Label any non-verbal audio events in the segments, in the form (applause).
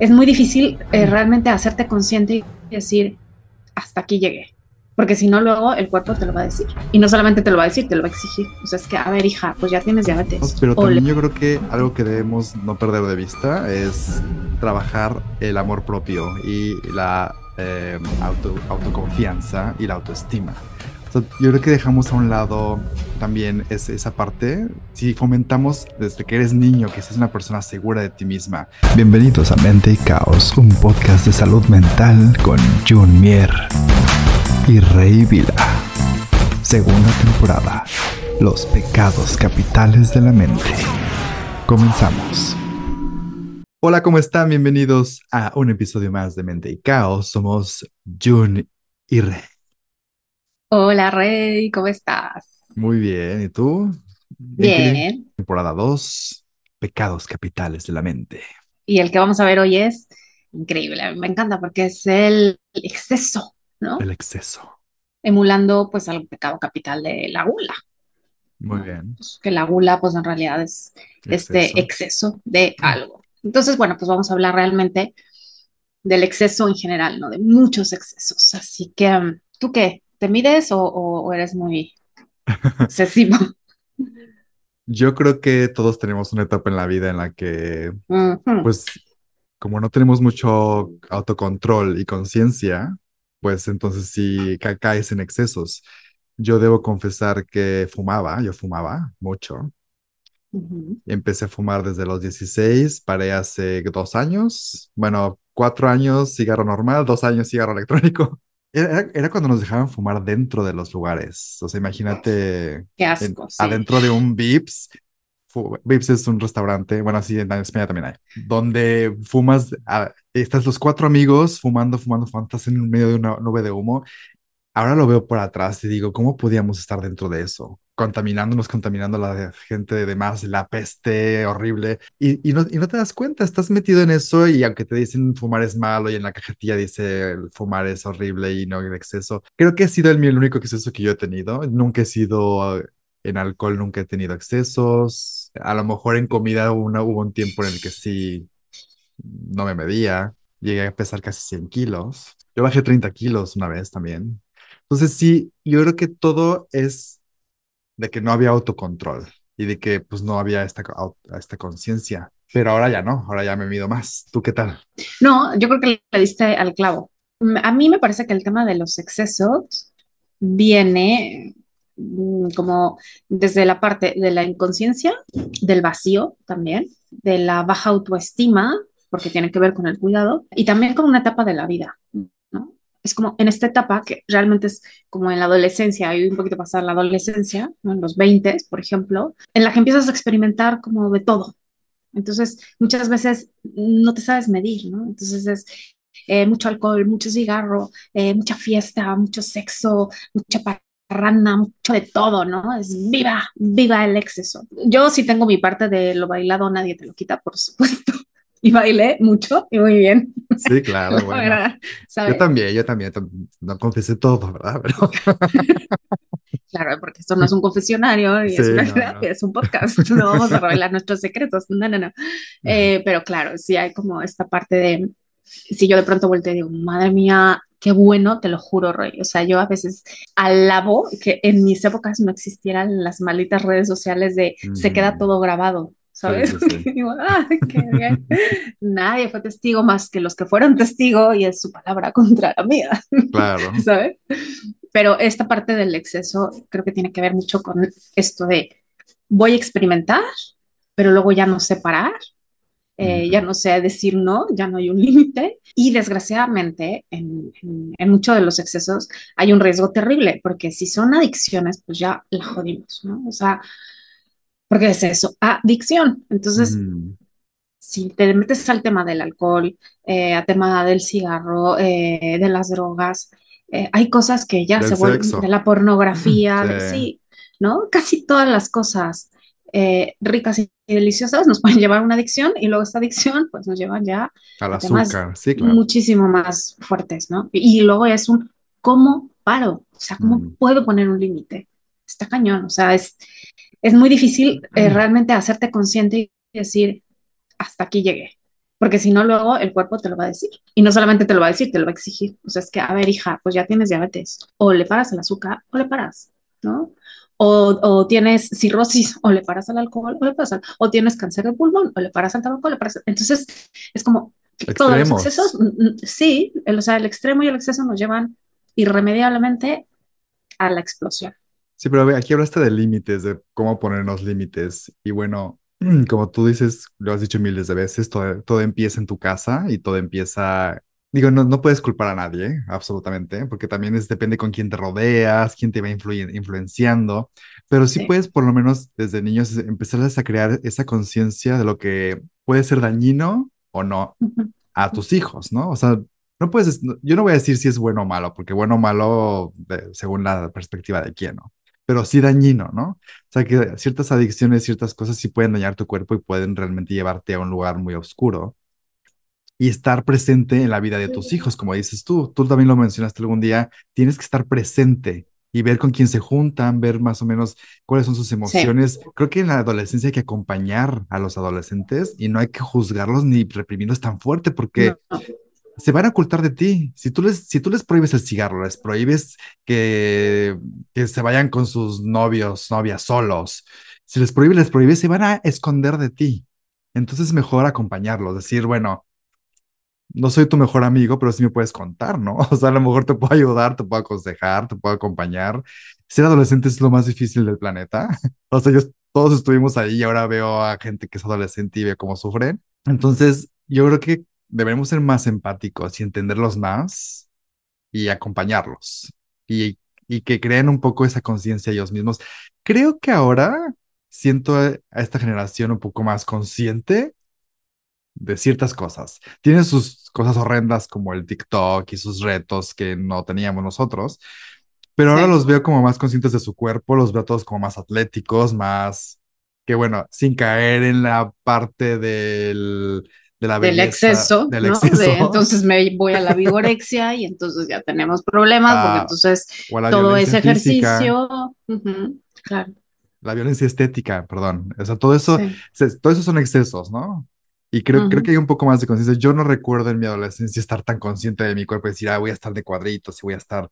es muy difícil eh, realmente hacerte consciente y decir, hasta aquí llegué. Porque si no, luego el cuerpo te lo va a decir. Y no solamente te lo va a decir, te lo va a exigir. O sea, es que, a ver, hija, pues ya tienes diabetes. Pero también yo creo que algo que debemos no perder de vista es trabajar el amor propio y la eh, auto, autoconfianza y la autoestima yo creo que dejamos a un lado también esa parte. Si fomentamos desde que eres niño que seas una persona segura de ti misma. Bienvenidos a Mente y Caos, un podcast de salud mental con Jun Mier y Rey Vila. Segunda temporada. Los pecados capitales de la mente. Comenzamos. Hola, ¿cómo están? Bienvenidos a un episodio más de Mente y Caos. Somos Jun y Rey. Hola Rey, ¿cómo estás? Muy bien, ¿y tú? Bien. Temporada 2, Pecados Capitales de la Mente. Y el que vamos a ver hoy es increíble, me encanta porque es el exceso, ¿no? El exceso. Emulando pues al pecado capital de la gula. Muy bien. Pues, que la gula pues en realidad es este exceso de algo. Entonces, bueno, pues vamos a hablar realmente del exceso en general, ¿no? De muchos excesos. Así que, ¿tú qué? ¿Te mides o, eres muy excesivo? (laughs) Yo creo que todos tenemos una etapa en la vida en la que, pues, como no tenemos mucho autocontrol y conciencia, pues entonces sí caes en excesos. Yo debo confesar que fumaba, yo fumaba mucho. Empecé a fumar desde los 16, paré hace dos años. Bueno, cuatro años cigarro normal, dos años cigarro electrónico. Era, cuando nos dejaban fumar dentro de los lugares. O sea, imagínate Qué asco, adentro de un Vips. Vips es un restaurante, bueno, así en España también hay, donde fumas, estás los cuatro amigos fumando, fumando, fumando, estás en medio de una nube de humo. Ahora lo veo por atrás y digo, ¿cómo podíamos estar dentro de eso? Contaminándonos, contaminando a la gente de demás, la peste horrible, y, no, te das cuenta, estás metido en eso y aunque te dicen fumar es malo y en la cajetilla dice fumar es horrible y no en exceso, creo que ha sido el, único exceso que yo he tenido, nunca he sido en alcohol, nunca he tenido excesos, a lo mejor en comida una, hubo un tiempo en el que sí no me medía, llegué a pesar casi 100 kilos, yo bajé 30 kilos una vez también. Entonces sí, yo creo que todo es de que no había autocontrol y de que pues no había esta, esta conciencia. Pero ahora ya no, ahora ya me mido más. ¿Tú qué tal? No, yo creo que le diste al clavo. A mí me parece que el tema de los excesos viene mm, como desde la parte de la inconsciencia, del vacío también, de la baja autoestima, porque tiene que ver con el cuidado, y también con una etapa de la vida es como en esta etapa que realmente es como en la adolescencia, hay un poquito pasar la adolescencia, en los 20, por ejemplo, en la que empiezas a experimentar como de todo. Entonces, muchas veces no te sabes medir, ¿no? Entonces es eh, mucho alcohol, mucho cigarro, eh, mucha fiesta, mucho sexo, mucha parranda, mucho de todo, ¿no? Es viva, viva el exceso. Yo sí tengo mi parte de lo bailado, nadie te lo quita, por supuesto y bailé mucho y muy bien. Sí, claro, (laughs) bueno. yo también, yo también, no confesé todo, ¿verdad? (laughs) Pero... claro, porque esto no es un confesionario y es, una, es un podcast, (laughs) no vamos a revelar nuestros secretos, no, no, no. Eh, pero claro, sí hay como esta parte de, si yo de pronto vuelto y digo, madre mía, qué bueno, te lo juro, Roy. O sea, yo a veces alabo que en mis épocas no existieran las malditas redes sociales de se queda todo grabado. ¿Sabes? (laughs) qué bien. Nadie fue testigo más que los que fueron testigo y es su palabra contra la mía. Claro. (laughs) ¿Sabes? Pero esta parte del exceso creo que tiene que ver mucho con esto de voy a experimentar, pero luego ya no sé parar, eh, ya no sé decir no, ya no hay un límite. Y desgraciadamente, en, en, en muchos de los excesos hay un riesgo terrible, porque si son adicciones, pues ya la jodimos, ¿no? O sea, porque es eso, adicción. Entonces, mm. si te metes al tema del alcohol, eh, al tema del cigarro, eh, de las drogas, eh, hay cosas que ya se vuelven de la pornografía, sí. ¿no? Casi todas las cosas ricas y deliciosas nos (laughs) pueden llevar a una adicción y luego esta adicción pues nos lleva ya al azúcar, sí, claro. muchísimo más fuertes, ¿no? Y, luego es un ¿cómo paro? O sea, ¿cómo mm. puedo poner un límite? Está cañón, o sea, es, es muy difícil eh, realmente hacerte consciente y decir, hasta aquí llegué. Porque si no, luego el cuerpo te lo va a decir. Y no solamente te lo va a decir, te lo va a exigir. O sea, es que, a ver, hija, pues ya tienes diabetes. O le paras el azúcar o le paras, ¿no? O, o, tienes cirrosis, o le paras al alcohol, o le paras al, o tienes cáncer de pulmón, o le paras al tabaco, o le paras. Entonces, es como Extremos. todos los excesos, sí, el, o sea, el extremo y el exceso nos llevan irremediablemente a la explosión. Sí, pero aquí hablaste de límites, de cómo ponernos límites. Y bueno, (clears throat) como tú dices, lo has dicho miles de veces, todo, todo empieza en tu casa y todo empieza Digo, no, no puedes culpar a nadie, absolutamente, porque también es, depende con quién te rodeas, quién te va influyen- influenciando, pero sí Sí. puedes por lo menos desde niños empezarles a crear esa conciencia de lo que puede ser dañino o no a tus hijos, ¿no? O sea, no puedes, yo no voy a decir si es bueno o malo, porque bueno o malo según la perspectiva de quién, ¿no? Pero sí dañino, ¿no? O sea, que ciertas adicciones, ciertas cosas sí pueden dañar tu cuerpo y pueden realmente llevarte a un lugar muy oscuro y estar presente en la vida de tus hijos, como dices tú. Tú también lo mencionaste algún día, tienes que estar presente y ver con quién se juntan, ver más o menos cuáles son sus Sí. emociones. Creo que en la adolescencia hay que acompañar a los adolescentes y no hay que juzgarlos ni reprimirlos tan fuerte porque no. Se van a ocultar de ti. Si tú les, si tú les prohíbes el cigarro, les prohíbes que, que se vayan con sus novios, novias solos, si les prohíbes, les prohíbes, se van a esconder de ti. Entonces es mejor acompañarlos, decir, bueno, no soy tu mejor amigo, pero sí me puedes contar, ¿no? (laughs) O sea, a lo mejor te puedo ayudar, te puedo aconsejar, te puedo acompañar. Ser adolescente es lo más difícil del planeta. (laughs) O sea, yo, todos estuvimos ahí y ahora veo a gente que es adolescente y veo cómo sufren. Entonces, yo creo que debemos ser más empáticos y entenderlos más y acompañarlos y, y que creen un poco esa conciencia ellos mismos. Creo que ahora siento a a esta generación un poco más consciente de ciertas cosas. Tiene sus cosas horrendas como el TikTok y sus retos que no teníamos nosotros, pero ahora Sí. los veo como más conscientes de su cuerpo, los veo todos como más atléticos, más que bueno, sin caer en la parte del, de la Del exceso, del ¿no? De, entonces me (laughs) voy a la vigorexia y entonces ya tenemos problemas porque a- entonces todo ese ejercicio, claro, la violencia estética, perdón. O sea, todo eso, sí. se- todo eso son excesos, ¿no? Y creo, creo que hay un poco más de conciencia. Yo no recuerdo en mi adolescencia estar tan consciente de mi cuerpo y decir, ah, voy a estar de cuadritos y voy a estar.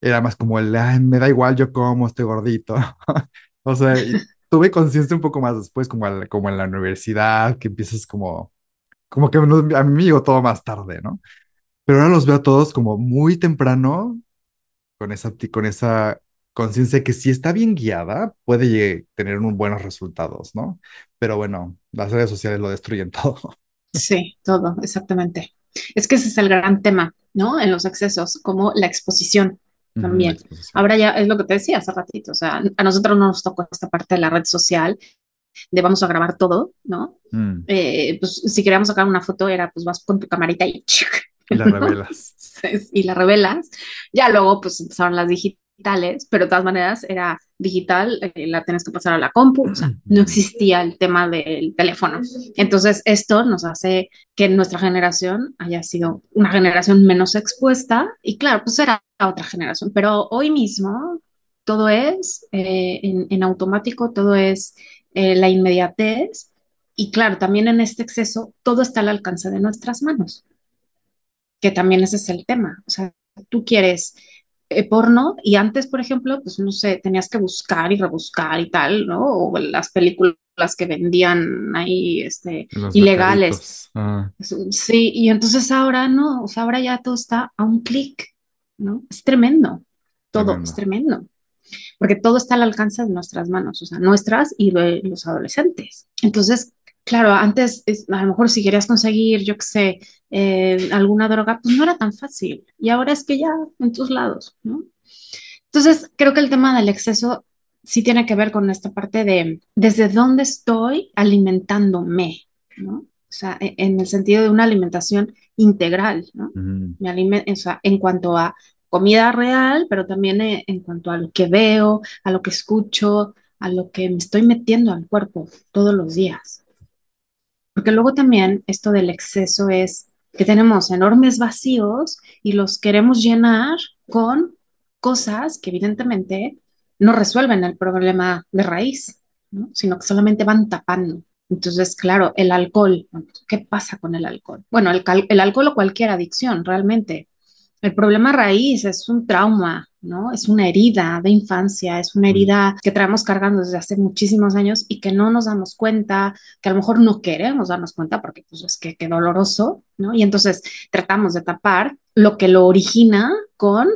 Era más como el, "Ay, me da igual, yo como, estoy gordito. (laughs) O sea, tuve conciencia un poco más después, como, al- como en la universidad, que empiezas como, como que a mí me llegó todo más tarde, ¿no? Pero ahora los veo a todos como muy temprano con esa, con esa conciencia que si está bien guiada, puede tener un buenos resultados, ¿no? Pero bueno, las redes sociales lo destruyen (laughs) todo. Sí, todo, exactamente. Es que ese es el gran tema, ¿no? En los excesos, como la exposición la también. exposición. Ahora ya es lo que te decía hace ratito, o sea, a nosotros no nos tocó esta parte de la red social de vamos a grabar todo, ¿no? Mm, Eh, pues si queríamos sacar una foto era pues vas con tu camarita y y las revelas. (laughs) y la revelas. Ya luego pues empezaron las digitales, pero de todas maneras era digital, eh, la tienes que pasar a la compu, o sea, (clears throat) no existía el tema del teléfono. Entonces esto nos hace que nuestra generación haya sido una generación menos expuesta y claro, pues era otra generación, pero hoy mismo todo es eh, en, en automático, todo es eh, la inmediatez y claro, también en este exceso todo está al alcance de nuestras manos que también ese es el tema. O sea, tú quieres eh, porno y antes, por ejemplo, pues no sé, tenías que buscar y rebuscar y tal, ¿no? O las películas que vendían ahí, este, los ilegales. Ah, Sí, y entonces ahora no, o sea, ahora ya todo está a un clic, ¿no? Es tremendo, todo es tremendo. Porque todo está al alcance de nuestras manos, o sea, nuestras y de los adolescentes. Entonces, claro, antes es- a lo mejor si querías conseguir, yo qué sé, eh, alguna droga, pues no era tan fácil. Y ahora es que ya en tus lados, ¿no? Entonces, creo que el tema del exceso sí tiene que ver con esta parte de desde dónde estoy alimentándome, ¿no? O sea, e- en el sentido de una alimentación integral, ¿no? Ujú, Me alime- o sea, en cuanto a comida real, pero también eh, en cuanto a lo que veo, a lo que escucho, a lo que me estoy metiendo al cuerpo todos los días. Porque luego también esto del exceso es que tenemos enormes vacíos y los queremos llenar con cosas que evidentemente no resuelven el problema de raíz, ¿no? Sino que solamente van tapando. Entonces, claro, el alcohol, ¿qué pasa con el alcohol? Bueno, el, el alcohol o cualquier adicción, realmente. El problema raíz es un trauma, ¿no? Es una herida de infancia, es una herida que traemos cargando desde hace muchísimos años y que no nos damos cuenta, que a lo mejor no queremos darnos cuenta porque pues es que qué doloroso, ¿no? Y entonces tratamos de tapar lo que lo origina con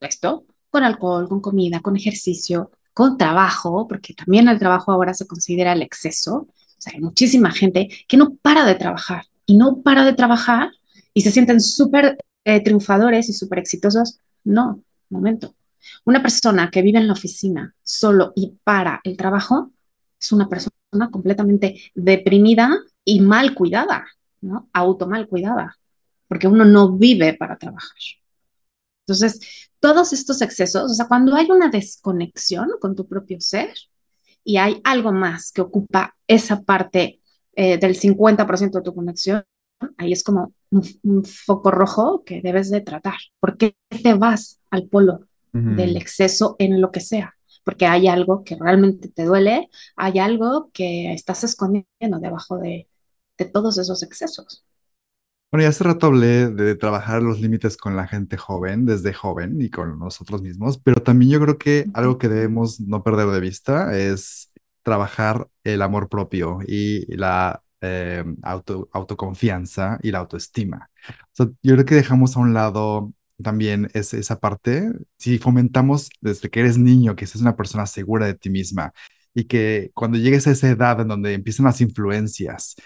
esto, con alcohol, con comida, con ejercicio, con trabajo, porque también el trabajo ahora se considera el exceso. O sea, hay muchísima gente que no para de trabajar y no para de trabajar y se sienten súper eh, triunfadores y súper exitosos. No, momento. Una persona que vive en la oficina solo y para el trabajo es una persona completamente deprimida y mal cuidada, ¿no? Auto mal cuidada, porque uno no vive para trabajar. Entonces, todos estos excesos, o sea, cuando hay una desconexión con tu propio ser y hay algo más que ocupa esa parte eh, del 50% de tu conexión, ahí es como un, foco rojo que debes de tratar. ¿Por qué te vas al polo del exceso en lo que sea? Porque hay algo que realmente te duele, hay algo que estás escondiendo debajo de, de todos esos excesos. Bueno, ya hace rato hablé de trabajar los límites con la gente joven, desde joven y con nosotros mismos, pero también yo creo que algo que debemos no perder de vista es trabajar el amor propio y la eh, auto, autoconfianza y la autoestima. O sea, yo creo que dejamos a un lado también es, esa parte. Si fomentamos desde que eres niño que seas una persona segura de ti misma y que cuando llegues a esa edad en donde empiezan las influencias,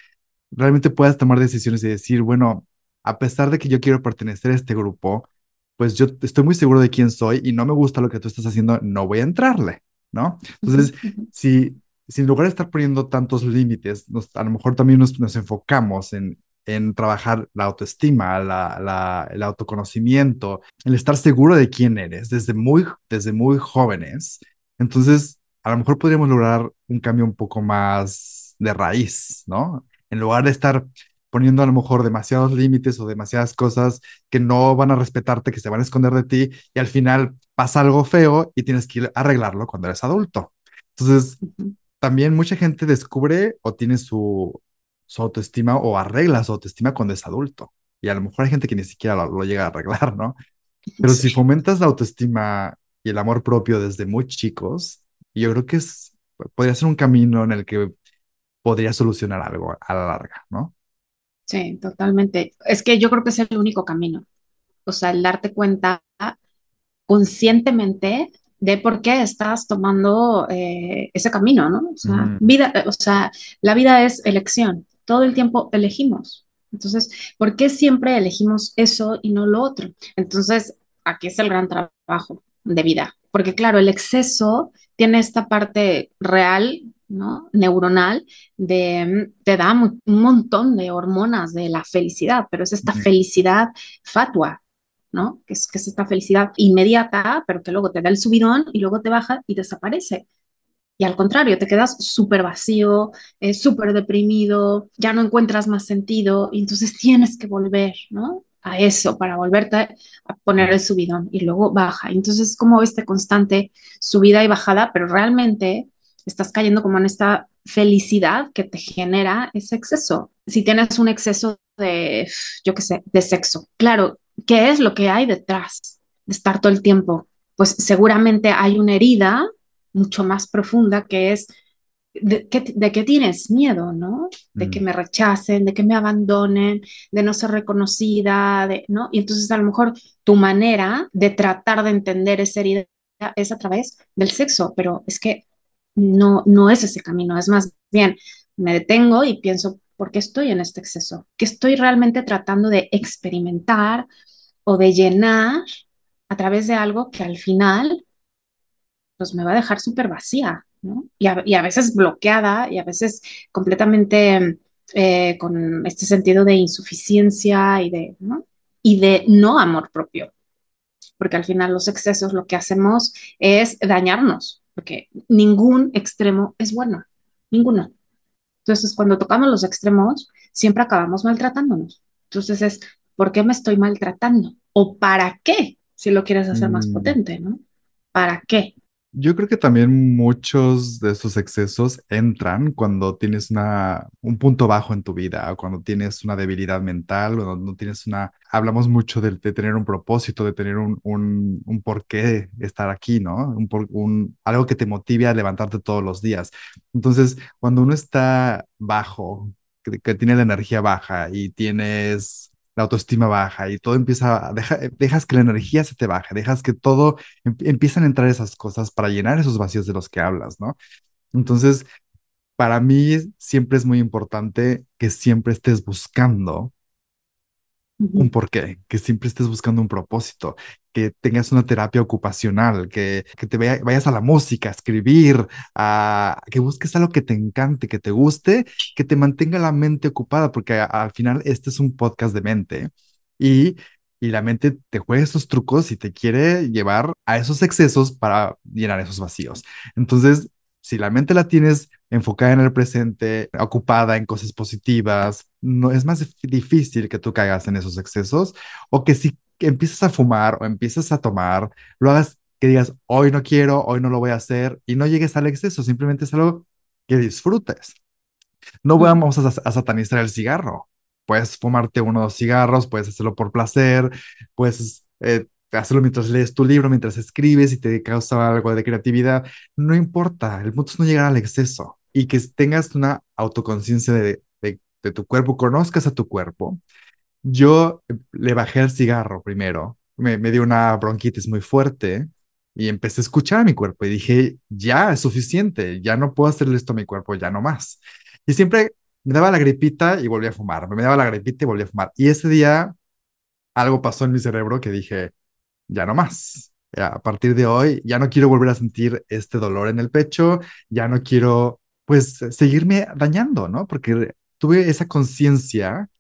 realmente puedas tomar decisiones y decir, bueno, a pesar de que yo quiero pertenecer a este grupo, pues yo estoy muy seguro de quién soy y no me gusta lo que tú estás haciendo, no voy a entrarle, ¿no? Entonces, si, si en lugar de estar poniendo tantos límites, a lo mejor también nos, nos enfocamos en, en trabajar la autoestima, la, la, el autoconocimiento, el estar seguro de quién eres desde muy, desde muy jóvenes, entonces a lo mejor podríamos lograr un cambio un poco más de raíz, ¿no? en lugar de estar poniendo a lo mejor demasiados límites o demasiadas cosas que no van a respetarte, que se van a esconder de ti y al final pasa algo feo y tienes que a arreglarlo cuando eres adulto. Entonces, también mucha gente descubre o tiene su, su autoestima o arregla su autoestima cuando es adulto. Y a lo mejor hay gente que ni siquiera lo, llega a arreglar, ¿no? Pero si fomentas la autoestima y el amor propio desde muy chicos, yo creo que es, podría ser un camino en el que podría solucionar algo a la larga, ¿no? Sí, totalmente. Es que yo creo que es el único camino. O sea, el darte cuenta conscientemente de por qué estás tomando eh, ese camino, ¿no? O sea, vida, o sea, la vida es elección. Todo el tiempo elegimos. Entonces, ¿por qué siempre elegimos eso y no lo otro? Entonces, aquí es el gran trabajo de vida. Porque claro, el exceso tiene esta parte real ¿no? neuronal de, te da un montón de hormonas de la felicidad, pero es esta felicidad fatua, ¿no? Que es, que es esta felicidad inmediata, pero que luego te da el subidón y luego te baja y desaparece. Y al contrario, te quedas súper vacío, eh, súper deprimido, ya no encuentras más sentido y entonces tienes que volver, ¿no? A eso para volverte a poner el subidón y luego baja. Entonces, como este constante subida y bajada, pero realmente estás cayendo como en esta felicidad que te genera ese exceso. Si tienes un exceso de, yo qué sé, de sexo, claro, ¿qué es lo que hay detrás de estar todo el tiempo? Pues seguramente hay una herida mucho más profunda que es de, que, tienes miedo, ¿no? De que mm. me rechacen, de que me abandonen, de no ser reconocida, de, ¿no? Y entonces a lo mejor tu manera de tratar de entender esa herida es a través del sexo, pero es que no, no es ese camino, es más bien, me detengo y pienso, ¿por qué estoy en este exceso? ¿Qué estoy realmente tratando de experimentar o de llenar a través de algo que al final, pues me va a dejar súper vacía, ¿no? Y a, veces bloqueada y a veces completamente eh, con este sentido de insuficiencia y de no amor propio, porque al final los excesos lo que hacemos es dañarnos, porque ningún extremo es bueno, ninguno. Entonces, cuando tocamos los extremos, siempre acabamos maltratándonos. Entonces es, ¿por qué me estoy maltratando? ¿O para qué? Si lo quieres hacer más mm. potente, ¿no? ¿Para qué? Yo creo que también muchos de esos excesos entran cuando tienes una, un punto bajo en tu vida, o cuando tienes una debilidad mental, o no tienes una... Hablamos mucho de, tener un propósito, de tener un, un, un porqué estar aquí, ¿no? Un, un, algo que te motive a levantarte todos los días. Entonces, cuando uno está bajo, que tiene la energía baja y tienes la autoestima baja y todo empieza a... deja- dejas que la energía se te baje, dejas que todo em- empiezan a entrar esas cosas para llenar esos vacíos de los que hablas, ¿no? Entonces, para mí siempre es muy importante que siempre estés buscando un porqué, que siempre estés buscando un propósito, que tengas una terapia ocupacional, que, que te vaya- vayas a la música, a escribir, a, que busques algo que te encante, que te guste, que te mantenga la mente ocupada, porque a- al final este es un podcast de mente y, y la mente te juega esos trucos y te quiere llevar a esos excesos para llenar esos vacíos. Entonces, si la mente la tienes enfocada en el presente, ocupada en cosas positivas, no es más dif- difícil que tú caigas en esos excesos o que si empiezas a fumar o empiezas a tomar, lo hagas que digas, hoy no quiero, hoy no lo voy a hacer y no llegues al exceso, simplemente es algo que disfrutes. No vamos a, a satanizar el cigarro. Puedes fumarte uno o dos cigarros, puedes hacerlo por placer, puedes eh, hacerlo mientras lees tu libro, mientras escribes y te causa algo de creatividad. No importa, el punto es no llegar al exceso y que tengas una autoconciencia de, de, tu cuerpo, conozcas a tu cuerpo. Yo eh, le bajé al cigarro primero, me, me dio una bronquitis muy fuerte y empecé a escuchar a mi cuerpo y dije, ya es suficiente, ya no puedo hacerle esto a mi cuerpo, ya no más. Y siempre me daba la gripita y volví a fumar, me daba la gripita y volví a fumar. Y ese día algo pasó en mi cerebro que dije, ya no más. A partir de hoy ya no quiero volver a sentir este dolor en el pecho, ya no quiero pues seguirme dañando, ¿no? Porque tuve esa conciencia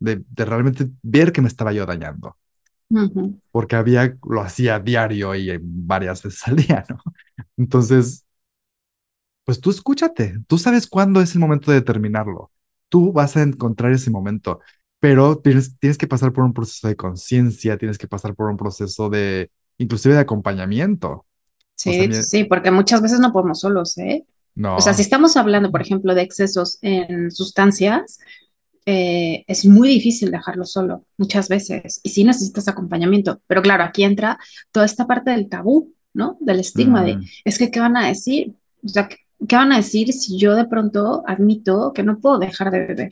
de, de realmente ver que me estaba yo dañando, porque había, lo hacía diario y eh, varias veces al día, ¿no? Entonces, pues tú escúchate, tú sabes cuándo es el momento de terminarlo, tú vas a encontrar ese momento, pero tienes, tienes que pasar por un proceso de conciencia, tienes que pasar por un proceso de, inclusive de acompañamiento. O sea, Sí, sí, porque muchas veces no podemos solos, ¿eh? O sea, si no, estamos hablando, por ejemplo, de excesos en sustancias, eh, es muy difícil dejarlo solo, muchas veces, y sí necesitas acompañamiento. Pero claro, aquí entra toda esta parte del tabú, ¿no? Del estigma de, es que, ¿qué van a decir? O sea, ¿qué, van a decir si yo de pronto admito que no puedo dejar de beber?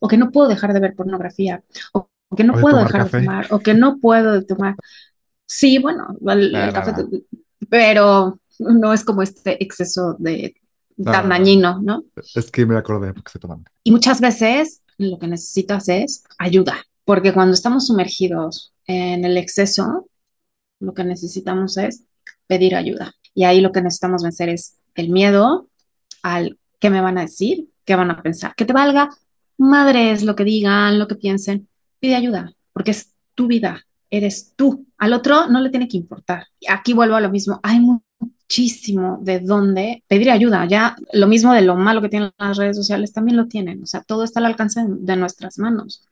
O que no puedo dejar de ver pornografía, o, o que o no de puedo tomar dejar de fumar, o que no puedo de tomar. Sí, bueno, el, café, pero no es como este exceso de tan nada, dañino, ¿no? es que me acordé porque estoy tomando. Y muchas veces lo que necesitas es ayuda, porque cuando estamos sumergidos en el exceso, lo que necesitamos es pedir ayuda. Y ahí lo que necesitamos vencer es el miedo al qué me van a decir, qué van a pensar, que te valga madres lo que digan, lo que piensen. Pide ayuda, porque es tu vida, eres tú. Al otro no le tiene que importar. Y aquí vuelvo a lo mismo. Hay muchísimo de dónde pedir ayuda. Ya lo mismo de lo malo que tienen las redes sociales también lo tienen. O sea, todo está al alcance de, nuestras manos.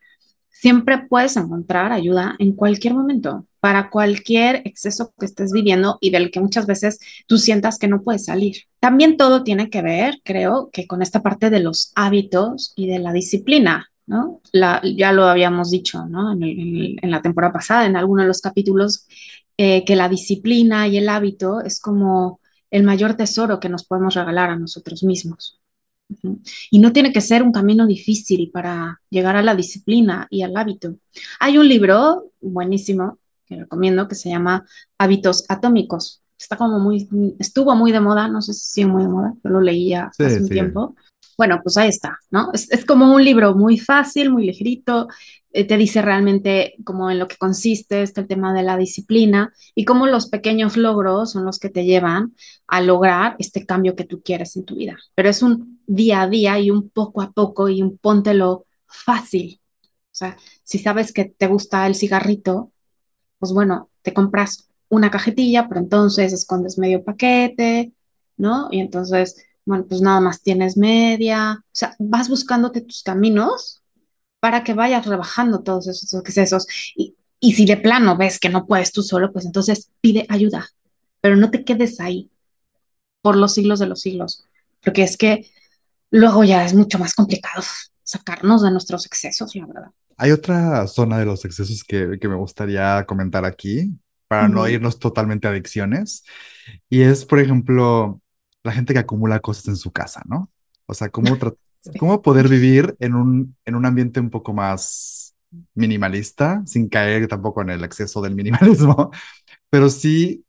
Siempre puedes encontrar ayuda en cualquier momento para cualquier exceso que estés viviendo y del que muchas veces tú sientas que no puedes salir. También todo tiene que ver, creo, que con esta parte de los hábitos y de la disciplina, ¿no? Ya lo habíamos dicho, ¿no? En, la temporada pasada, en alguno de los capítulos, eh, que la disciplina y el hábito es como el mayor tesoro que nos podemos regalar a nosotros mismos. Y no tiene que ser un camino difícil para llegar a la disciplina y al hábito. Hay un libro buenísimo que recomiendo que se llama Hábitos Atómicos. Está como muy, estuvo muy de moda, no sé si sigue muy de moda, yo lo leía Sí, hace un sí, tiempo. Bueno, pues ahí está, ¿no? Es, es como un libro muy fácil, muy ligerito, te dice realmente como en lo que consiste este tema de la disciplina y cómo los pequeños logros son los que te llevan a lograr este cambio que tú quieres en tu vida. Pero es un día a día y un poco a poco y un póntelo fácil. O sea, si sabes que te gusta el cigarrito, pues bueno, te compras una cajetilla, pero entonces escondes medio paquete, ¿no? Y entonces, bueno, pues nada más tienes media. O sea, vas buscándote tus caminos para que vayas rebajando todos esos excesos. Y, y si de plano ves que no puedes tú solo, pues entonces pide ayuda, pero no te quedes ahí por los siglos de los siglos, porque es que luego ya es mucho más complicado sacarnos de nuestros excesos, la verdad. Hay otra zona de los excesos que, que me gustaría comentar aquí, para no irnos totalmente a adicciones, y es, por ejemplo, la gente que acumula cosas en su casa, ¿no? O sea, cómo, tra-. Cómo poder vivir en un, en un ambiente un poco más minimalista, sin caer tampoco en el exceso del minimalismo, (laughs) pero sí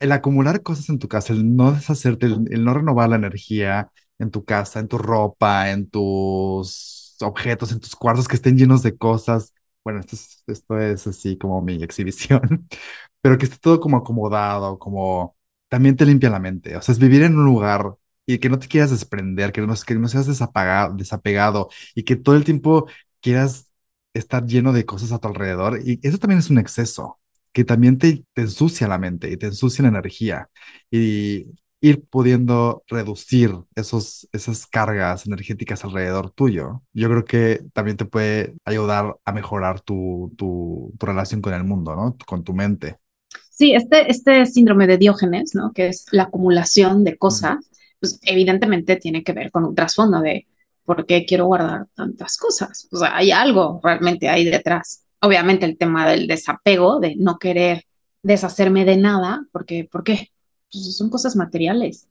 el acumular cosas en tu casa, el no deshacerte, el, el no renovar la energía en tu casa, en tu ropa, en tus objetos, en tus cuartos que estén llenos de cosas. Bueno, esto es, esto es así como mi exhibición, (laughs) pero que esté todo como acomodado, como también te limpia la mente. O sea, es vivir en un lugar y que no te quieras desprender, que no, seas desapagado, desapegado y que todo el tiempo quieras estar lleno de cosas a tu alrededor. Y eso también es un exceso que también te, ensucia la mente y te ensucia la energía y ir pudiendo reducir esos, esas cargas energéticas alrededor tuyo, yo creo que también te puede ayudar a mejorar tu, tu, tu relación con el mundo, ¿no? Con tu mente. Sí, este, este síndrome de Diógenes, ¿no? Que es la acumulación de cosas, pues evidentemente tiene que ver con un trasfondo de por qué quiero guardar tantas cosas. O sea, hay algo realmente ahí detrás. Obviamente el tema del desapego, de no querer deshacerme de nada, porque, ¿por qué? Pues son cosas materiales.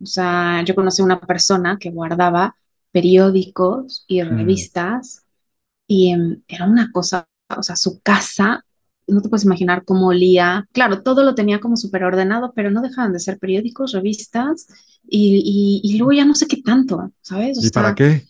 O sea, yo conocí una persona que guardaba periódicos y mm, revistas y em, era una cosa, o sea, su casa, no te puedes imaginar cómo olía. Claro, todo lo tenía como súper ordenado, pero no dejaban de ser periódicos, revistas y, y, y luego ya no sé qué tanto, ¿sabes? O ¿Y para qué?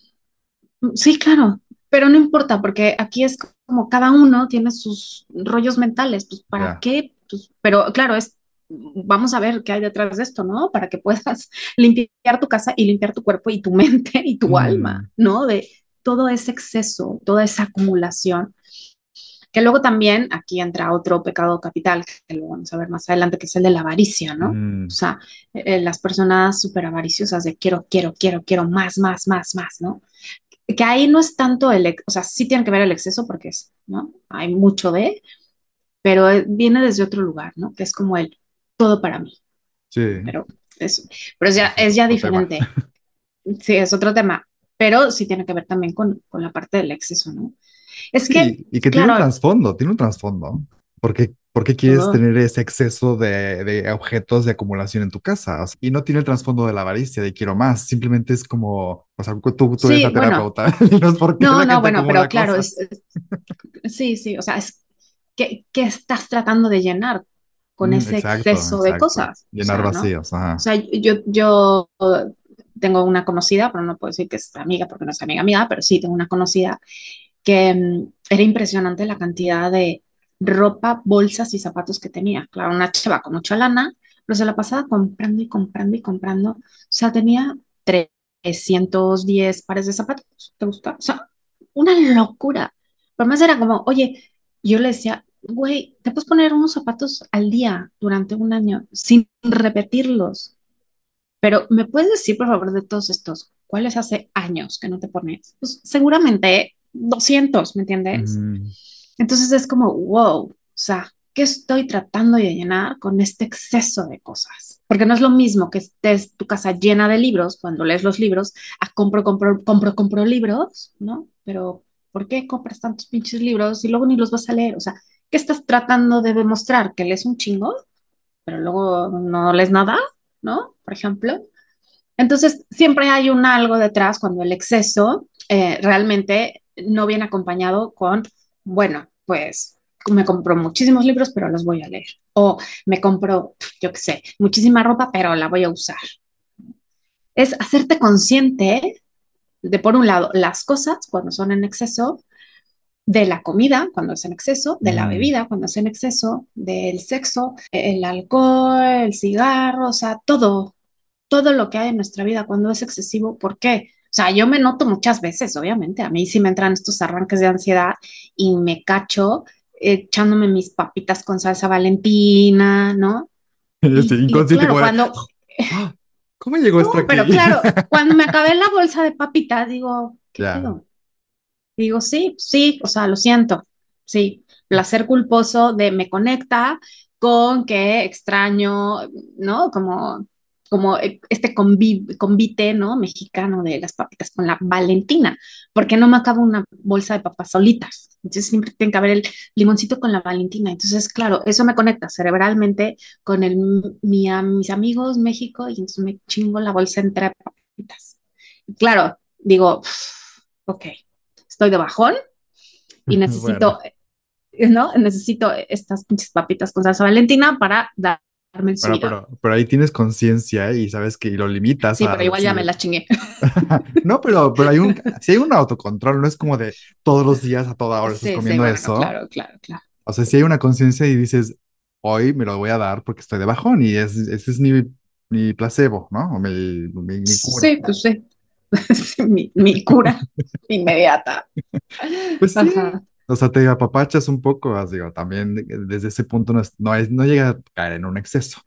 sí, claro, pero no importa, porque aquí es como cada uno tiene sus rollos mentales, pues ¿para qué? Pues, pero claro, es, vamos a ver qué hay detrás de esto, ¿no? Para que puedas (laughs) limpiar tu casa y limpiar tu cuerpo y tu mente y tu alma, Mm, ¿no? De todo ese exceso, toda esa acumulación. Que luego también aquí entra otro pecado capital, que lo vamos a ver más adelante, que es el de la avaricia, ¿no? O mm, sea, eh, las personas súper avariciosas de quiero, quiero, quiero, quiero más, más, más, más, ¿no? que ahí no es tanto el, o sea, sí tiene que ver el exceso porque es, ¿no? Hay mucho de, pero eh, viene desde otro lugar, ¿no? Que es como el todo para mí, sí, pero es, pero es ya, es ya otro tema. diferente, sí, es otro tema, pero sí tiene que ver también con, con la parte del exceso, ¿no? Es que, Sí, y que tiene un trasfondo, tiene un trasfondo. Porque, ¿por qué quieres tener ese exceso de, de objetos de acumulación en tu casa? O sea, y no tiene el trasfondo de la avaricia, de quiero más. Simplemente es como, o sea, tú, tú eres sí, la bueno, terapeuta. (laughs) Qué no, no, bueno, pero claro, cosas. es, es- sí, sí, o sea, es que, que estás tratando de llenar con Mm, ese exacto, exceso de cosas, o Llenar vacíos, O ajá. sea, yo, yo tengo una conocida, pero no puedo decir que es amiga porque no es amiga mía, pero sí tengo una conocida que mm, era impresionante la cantidad de ropa, bolsas y zapatos que tenía. Claro, una chava con mucha lana, pero se la pasaba comprando y comprando y comprando. O sea, tenía 310 pares de zapatos. ¿Te gusta? O sea, una locura. Pero más era como, oye, yo le decía, güey, te puedes poner unos zapatos al día durante un año sin repetirlos. Pero, ¿me puedes decir, por favor, de todos estos, cuáles hace años que no te pones? Pues seguramente 200, ¿me entiendes? Ujú. Entonces es como, wow, o sea, ¿qué estoy tratando de llenar con este exceso de cosas? Porque no es lo mismo que estés tu casa llena de libros cuando lees los libros, a compro, compro, compro, compro libros, ¿no? Pero, ¿por qué compras tantos pinches libros y luego ni los vas a leer? O sea, ¿qué estás tratando de demostrar? ¿Que lees un chingo, pero luego no lees nada? ¿No? Por ejemplo. Entonces, siempre hay un algo detrás cuando el exceso eh, realmente no viene acompañado con, bueno, pues me compro muchísimos libros, pero los voy a leer. O me compro, yo qué sé, muchísima ropa, pero la voy a usar. Es hacerte consciente de, por un lado, las cosas cuando son en exceso, de la comida cuando es en exceso, de la Mm. bebida cuando es en exceso, del sexo, el alcohol, el cigarro, o sea, todo, todo lo que hay en nuestra vida cuando es excesivo. ¿Por qué? O sea, yo me noto muchas veces, obviamente, a mí sí me entran estos arranques de ansiedad y me cacho echándome mis papitas con salsa valentina, ¿no? (laughs) Y, y claro, cuando, "Ah, ¿cómo llegó no, esto pero aquí? claro, (laughs) cuando me acabé la bolsa de papitas, digo, ¿qué Ya. pedo? Digo, sí, sí, o sea, lo siento, sí, placer culposo de me conecta con que extraño, ¿no? Como como eh, este convi- convite, ¿no? Mexicano de las papitas con la Valentina, porque no me acabo una bolsa de papas solitas. Entonces siempre tiene que haber el limoncito con la Valentina. Entonces, claro, eso me conecta cerebralmente con el, mi, a mis amigos México y entonces me chingo la bolsa entre papitas. Y claro, digo, ok, estoy de bajón (laughs) y Bueno, necesito, eh, ¿no? Necesito estas pinches papitas con salsa Valentina para el bueno, pero, pero ahí tienes conciencia y sabes que lo limitas Sí, a pero igual ya me la chingué. (laughs) no, pero, pero hay un, si hay un autocontrol, no es como de todos los días a toda hora estás sí, comiendo bueno, eso. claro, claro, claro. O sea, si hay una conciencia y dices, hoy me lo voy a dar porque estoy de bajón y es, ese es mi, mi placebo, ¿no? O mi, mi, mi cura. Sí, pues sí. (laughs) Sí, Mi, mi cura inmediata. Pues sí, Ajá. O sea, te apapachas un poco, as- digo, también de- desde ese punto no, es, no, es, no llega a caer en un exceso.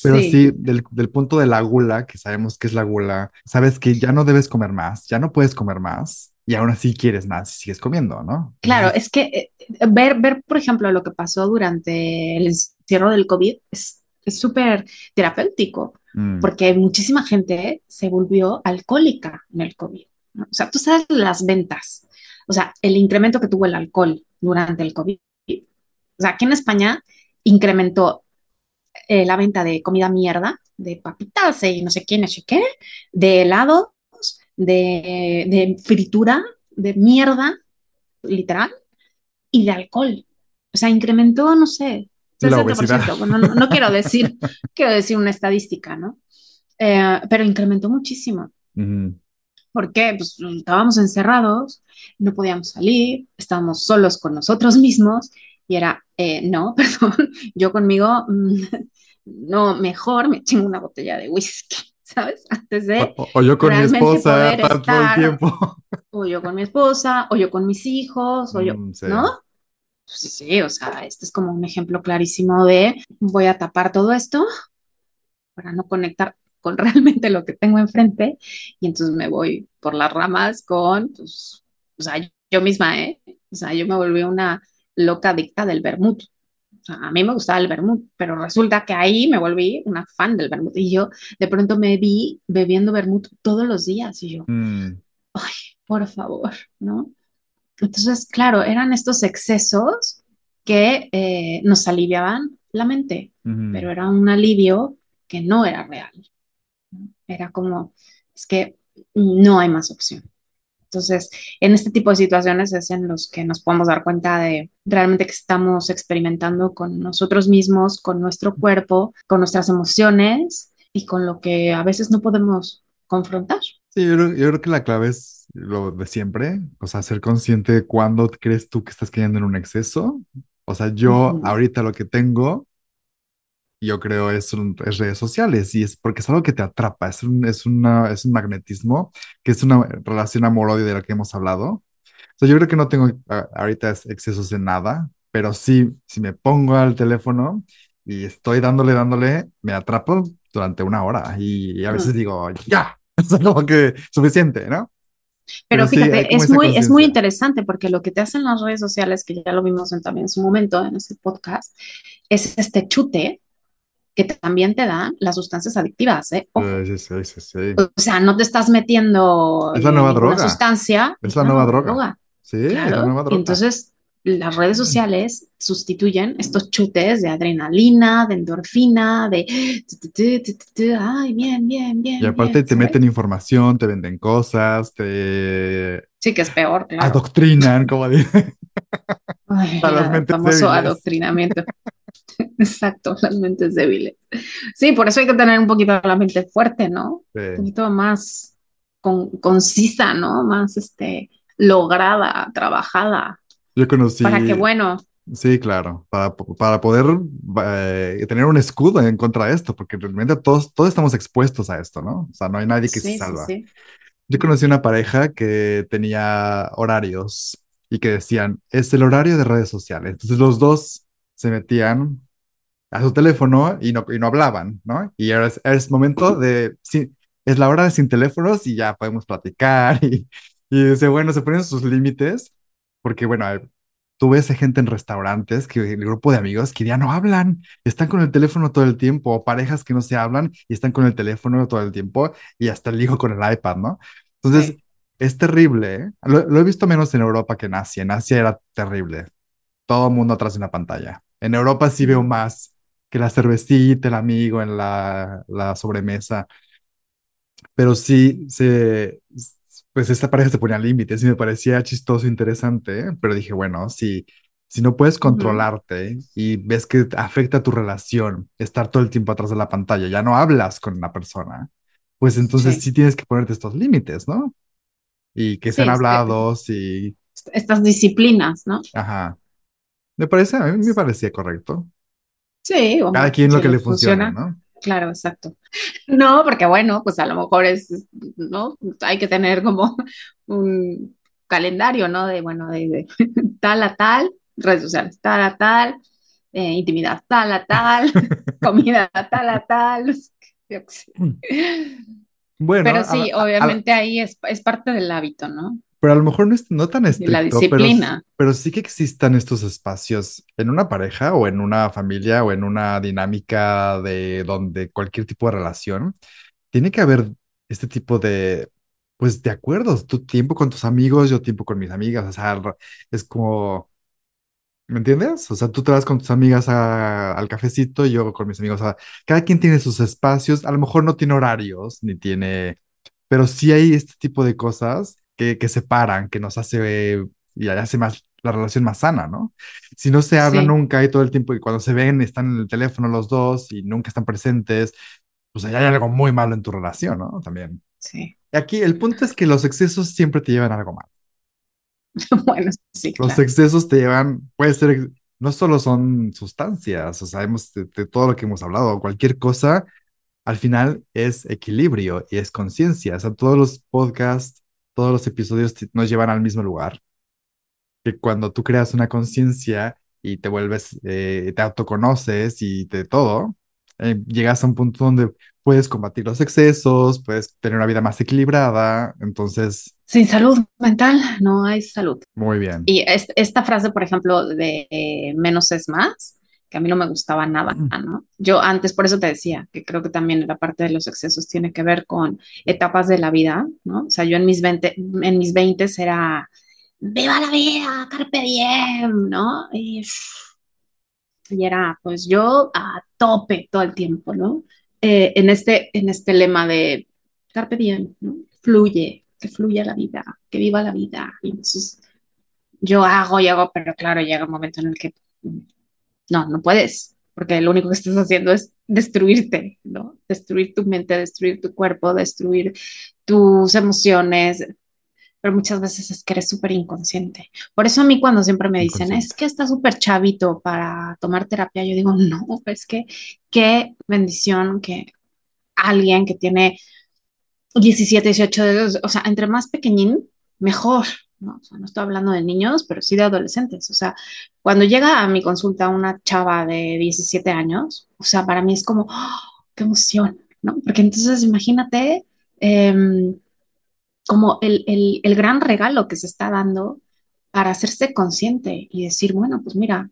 Pero Sí, sí, del, del punto de la gula, que sabemos que es la gula, sabes que ya no debes comer más, ya no puedes comer más, y aún así quieres más y sigues comiendo, ¿no? claro, es que eh, ver, ver, por ejemplo, lo que pasó durante el encierro del COVID es es súper terapéutico, mm, porque muchísima gente se volvió alcohólica en el COVID. ¿no? O sea, tú sabes las ventas, o sea, el incremento que tuvo el alcohol durante el COVID. O sea, aquí en España incrementó eh, la venta de comida mierda, de papitas y no sé qué, no sé qué, de helados, de, de fritura, de mierda, literal, y de alcohol. O sea, incrementó, no sé, la obesidad. 60%. Bueno, no, no quiero decir, (laughs) quiero decir una estadística, ¿no? Eh, pero incrementó muchísimo. Mm, ¿Por qué? Pues estábamos encerrados, no podíamos salir, estábamos solos con nosotros mismos y era, eh, no, (laughs) perdón, yo conmigo, mm, no, mejor me chingo una botella de whisky, ¿sabes? Antes de o- o yo con mi esposa ta- todo el estar, tiempo. o yo con mi esposa, o yo con mis hijos, o yo, Mm, sí. ¿no? Pues sí, sí, o sea, este es como un ejemplo clarísimo de voy a tapar todo esto para no conectar con realmente lo que tengo enfrente y entonces me voy por las ramas con, pues, o sea, yo misma, ¿eh? O sea, yo me volví una loca adicta del vermut. O sea, a mí me gustaba el vermut, pero resulta que ahí me volví una fan del vermut y yo de pronto me vi bebiendo vermut todos los días y yo, Mm, ay, por favor, ¿no? Entonces, claro, eran estos excesos que eh, nos aliviaban la mente, pero era un alivio que no era real. Era como, es que no hay más opción. Entonces, en este tipo de situaciones es en los que nos podemos dar cuenta de realmente que estamos experimentando con nosotros mismos, con nuestro cuerpo, con nuestras emociones y con lo que a veces no podemos confrontar. Sí, yo creo, yo creo que la clave es lo de siempre, o sea, ser consciente de cuándo crees tú que estás cayendo en un exceso. O sea, yo Ujú, ahorita lo que tengo, yo creo es, un- es redes sociales y es porque es algo que te atrapa, es un, es una, es un magnetismo, que es una relación amor-odio de la que hemos hablado. O sea, yo creo que no tengo a- ahorita es- excesos de nada, pero sí, si me pongo al teléfono y estoy dándole, dándole, me atrapo durante una hora y, y a veces digo, ya, (laughs) sea, como que suficiente, ¿no? Pero Pero sí, fíjate, como es muy, es muy interesante porque lo que te hacen las redes sociales, que ya lo vimos en, también en su momento en este podcast, es este chute que también te dan las sustancias adictivas, ¿eh? Sí, sí, sí. O sea, no te estás metiendo Es la nueva droga, sustancia, es la nueva nueva droga. droga, Sí, es la claro. nueva Y droga. entonces las redes sociales sustituyen estos chutes de adrenalina, de endorfina, de ay, bien, bien, Y bien, aparte bien, te meten información, te venden cosas, te Sí que es peor, claro. adoctrinan, como dicen, Ay, a las mentes famoso débiles. adoctrinamiento. (laughs) Exacto, las mentes débiles. Sí, por eso hay que tener un poquito la mente fuerte, ¿no? Un poquito más con- concisa, ¿no? Más este, lograda, trabajada, Yo para que, conocí, bueno, sí, claro, para, para poder eh, tener un escudo en contra de esto, porque realmente todos, todos estamos expuestos a esto, ¿no? O sea, no hay nadie que se sí, salva. sí. Yo conocí una pareja que tenía horarios y que decían, es el horario de redes sociales. Entonces los dos se metían a su teléfono y no, y no hablaban, ¿no? Y ahora es, es momento de, sí, es la hora de sin teléfonos y ya podemos platicar (laughs) y, y dice, bueno, se ponen sus límites porque, bueno, tú ves a gente en restaurantes, que el grupo de amigos que ya no hablan, están con el teléfono todo el tiempo, o parejas que no se hablan y están con el teléfono todo el tiempo, y hasta el hijo con el iPad, ¿no? Entonces, Sí. es terrible, ¿eh? Lo, lo he visto menos en Europa que en Asia. En Asia era terrible. Todo el mundo atrás de una pantalla. En Europa sí veo más que la cervecita, el amigo en la, la sobremesa, pero sí se, pues esta pareja se ponía límites y me parecía chistoso, interesante, ¿eh? Pero dije, bueno, si, si no puedes controlarte y ves que afecta tu relación, estar todo el tiempo atrás de la pantalla, ya no hablas con la persona, pues entonces Sí. sí tienes que ponerte estos límites, ¿no? Y que sean Sí, este- hablados y, estas disciplinas, ¿no? ajá, me parece, a mí me parecía correcto. Sí, Cada hombre, quien lo que le funciona. ¿no? Claro, exacto. (laughs) No, porque bueno, pues a lo mejor es, ¿no? Hay que tener como (laughs) un calendario, ¿no? De, bueno, de, de (laughs) tal a tal, redes sociales, tal a tal, eh, intimidad, tal a tal, comida, tal a tal. Bueno, Pero sí, a- a- obviamente ahí es, es parte del hábito, ¿no? Pero a lo mejor no es no tan De la estricto, pero, disciplina. pero sí que existan estos espacios en una pareja o en una familia o en una dinámica de donde cualquier tipo de relación, tiene que haber este tipo de, pues, de acuerdos. Tu tiempo con tus amigos, yo tiempo con mis amigas, o sea, es como, ¿me entiendes? O sea, tú te vas con tus amigas a- al cafecito y yo con mis amigos, o sea, cada quien tiene sus espacios, a lo mejor no tiene horarios, ni tiene pero sí hay este tipo de cosas que, que separan, que nos hace y hace más la relación más sana, ¿no? Si no se habla Sí, nunca y todo el tiempo y cuando se ven están en el teléfono los dos y nunca están presentes, pues ahí hay algo muy malo en tu relación, ¿no? También. sí. Y aquí el punto es que los excesos siempre te llevan a algo malo. (laughs) Bueno, sí, Los claro. excesos te llevan, puede ser, no solo son sustancias, o sea, hemos, de, de todo lo que hemos hablado, cualquier cosa al final es equilibrio y es conciencia. O sea, todos los podcasts, todos los episodios te- nos llevan al mismo lugar, que cuando tú creas una conciencia y te vuelves, eh, te autoconoces y de todo, eh, llegas a un punto donde puedes combatir los excesos, puedes tener una vida más equilibrada. Entonces, Sin salud mental no hay salud. muy bien. Y es- esta frase, por ejemplo, de eh, menos es más, que a mí no me gustaba nada, ¿no? Yo antes, por eso te decía, que creo que también la parte de los excesos tiene que ver con etapas de la vida, ¿no? O sea, yo en mis 20, en mis 20 era, viva la vida, carpe diem, ¿no? Y, y era, pues yo a tope todo el tiempo, ¿no? Eh, en, este, en este lema de carpe diem, ¿no? Fluye, que fluya la vida, que viva la vida. Y entonces yo hago y hago, pero claro, llega un momento en el que no, no puedes, porque lo único que estás haciendo es destruirte, ¿no? Destruir tu mente, destruir tu cuerpo, destruir tus emociones, pero muchas veces es que eres súper inconsciente. Por eso a mí cuando siempre me dicen, es que está súper chavito para tomar terapia, yo digo, (laughs) no, es que qué bendición que alguien que tiene 17, 18 dedos, o sea, entre más pequeñín, mejor, ¿no? O sea, no estoy hablando de niños, pero sí de adolescentes. O sea, cuando llega a mi consulta una chava de 17 años, o sea, para mí es como, ¡oh, qué emoción, ¿no? Porque entonces imagínate eh, como el, el, el gran regalo que se está dando para hacerse consciente y decir, bueno, pues mira,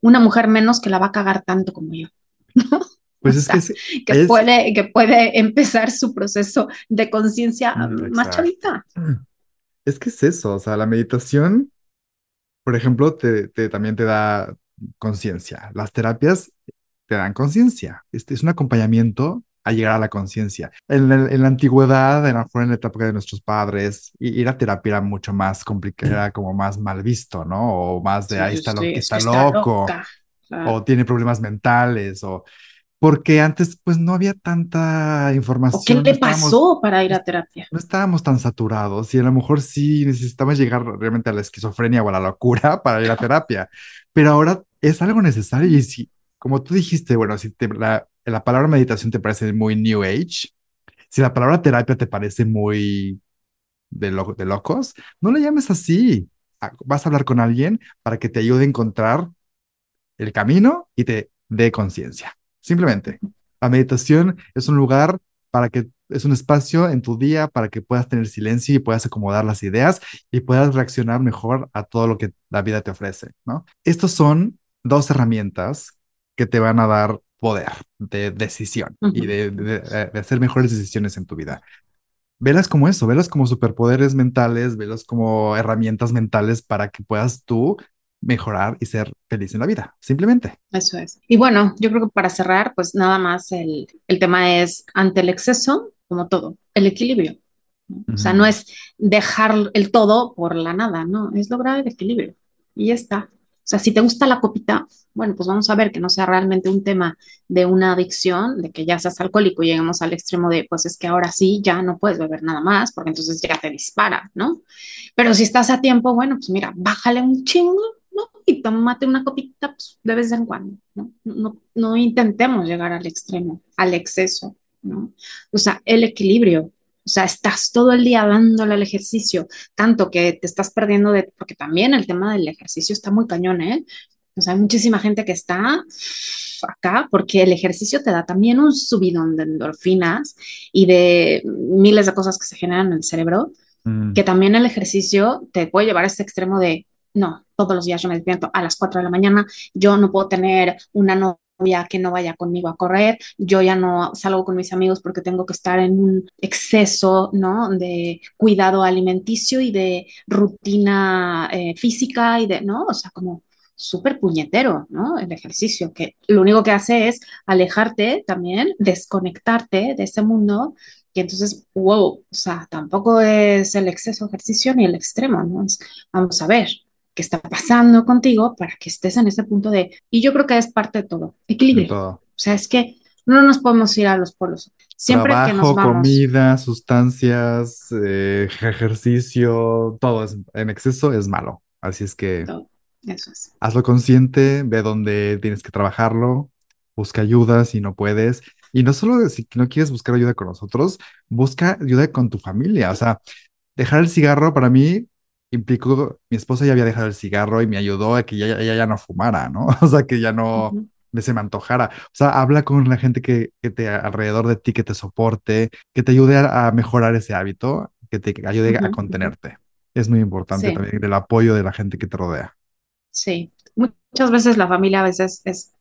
una mujer menos que la va a cagar tanto como yo. Pues es que sea, es, que ahí es- puede, que puede empezar su proceso de conciencia más chavita. Es que es eso, o sea, la meditación por ejemplo, te, te- también te da conciencia. Las terapias te dan conciencia. Este es un acompañamiento a llegar a la conciencia. En, la en la antigüedad, en la, en la etapa de nuestros padres, i- ir a terapia era mucho más complicado, era como más mal visto, ¿no? O más de ahí sí, está, lo, es que está está loco, loca. Claro. o tiene problemas mentales, o porque antes pues no había tanta ¿O qué información, no le estábamos pasó para ir a terapia? no estábamos tan saturados y a lo mejor sí necesitamos llegar realmente a la esquizofrenia o a la locura para ir a terapia, pero ahora es algo necesario y si, como tú dijiste, bueno, si te- la, la palabra meditación te parece muy New Age, si la palabra terapia te parece muy de, lo- de locos, no le llames así. Vas a hablar con alguien para que te ayude a encontrar el camino y te dé conciencia. Simplemente, la meditación es un lugar para que es un espacio en tu día para que puedas tener silencio y puedas acomodar las ideas y puedas reaccionar mejor a todo lo que la vida te ofrece, ¿no? Estos son dos herramientas que te van a dar poder de decisión y de, de, hacer mejores decisiones en tu vida. Velas como eso, velas como superpoderes mentales, velas como herramientas mentales para que puedas tú mejorar y ser feliz en la vida, simplemente. Eso es. Y bueno, yo creo que para cerrar, pues nada más el, el tema es ante el exceso, como todo, el equilibrio. O sea, no es dejar el todo por la nada, no, es lograr el equilibrio. Y ya está. O sea, si te gusta la copita, bueno, pues vamos a ver que no sea realmente un tema de una adicción, de que ya seas alcohólico y lleguemos al extremo de, pues es que ahora sí, ya no puedes beber nada más, porque entonces ya te dispara, ¿no? Pero si estás a tiempo, bueno, pues mira, bájale un chingo, ¿no? Y tómate una copita pues, de vez en cuando, ¿no? No, no intentemos llegar al extremo, al exceso, ¿no? O sea, el equilibrio, o sea, estás todo el día dándole al ejercicio, tanto que te estás perdiendo de, porque también el tema del ejercicio está muy cañón, ¿eh? O sea, hay muchísima gente que está acá porque el ejercicio te da también un subidón de endorfinas y de miles de cosas que se generan en el cerebro, mm. que también el ejercicio te puede llevar a ese extremo de, no, todos los días yo me despierto a las 4 de la mañana, yo no puedo tener una no que no vaya conmigo a correr, yo ya no salgo con mis amigos porque tengo que estar en un exceso, ¿no? De cuidado alimenticio y de rutina eh, física y de, ¿no? O sea, como súper puñetero, ¿no? El ejercicio, que lo único que hace es alejarte también, desconectarte de ese mundo y entonces, wow, o sea, tampoco es el exceso de ejercicio ni el extremo, ¿no? vamos a ver, qué está pasando contigo para que estés en ese punto de, y yo creo que es parte de todo, equilibrio. O sea, es que no nos podemos ir a los polos. Siempre Trabajo, que nos vamos. comida, sustancias, eh, ejercicio, todo es, en exceso es malo. Así es que Eso es. hazlo consciente, ve dónde tienes que trabajarlo, busca ayuda si no puedes. Y no solo si no quieres buscar ayuda con nosotros, busca ayuda con tu familia. O sea, dejar el cigarro para mí implicó, mi esposa ya había dejado el cigarro y me ayudó a que ella, ya no fumara, ¿no? (laughs) O sea, que ya no me se me antojara. O sea, habla con la gente que, que te alrededor de ti, que te soporte, que te ayude a, mejorar ese hábito, que te ayude a contenerte. Es muy importante también el apoyo de la gente que te rodea. Sí, muchas veces la familia a veces es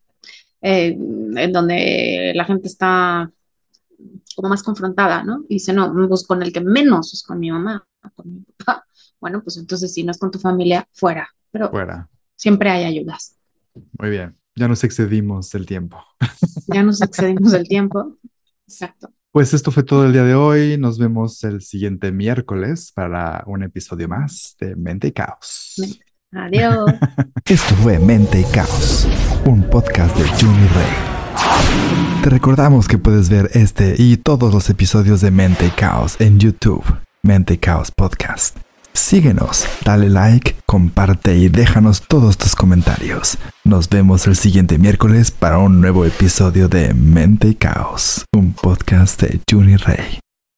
eh, en donde la gente está como más confrontada, ¿no? Y dice, no, pues con el que menos es con mi mamá, con mi papá bueno, pues entonces si no es con tu familia, fuera. Pero fuera. siempre hay ayudas. Muy bien, ya nos excedimos del tiempo. (laughs) Ya nos excedimos del tiempo. Exacto. Pues esto fue todo el día de hoy. Nos vemos el siguiente miércoles para un episodio más de Mente y Caos. Adiós. (laughs) Esto fue Mente y Caos, un podcast de Juni Rey. Te recordamos que puedes ver este y todos los episodios de Mente y Caos en YouTube, Mente y Caos Podcast. Síguenos, dale like, comparte y déjanos todos tus comentarios. Nos vemos el siguiente miércoles para un nuevo episodio de Mente y Caos, un podcast de Juni Rey.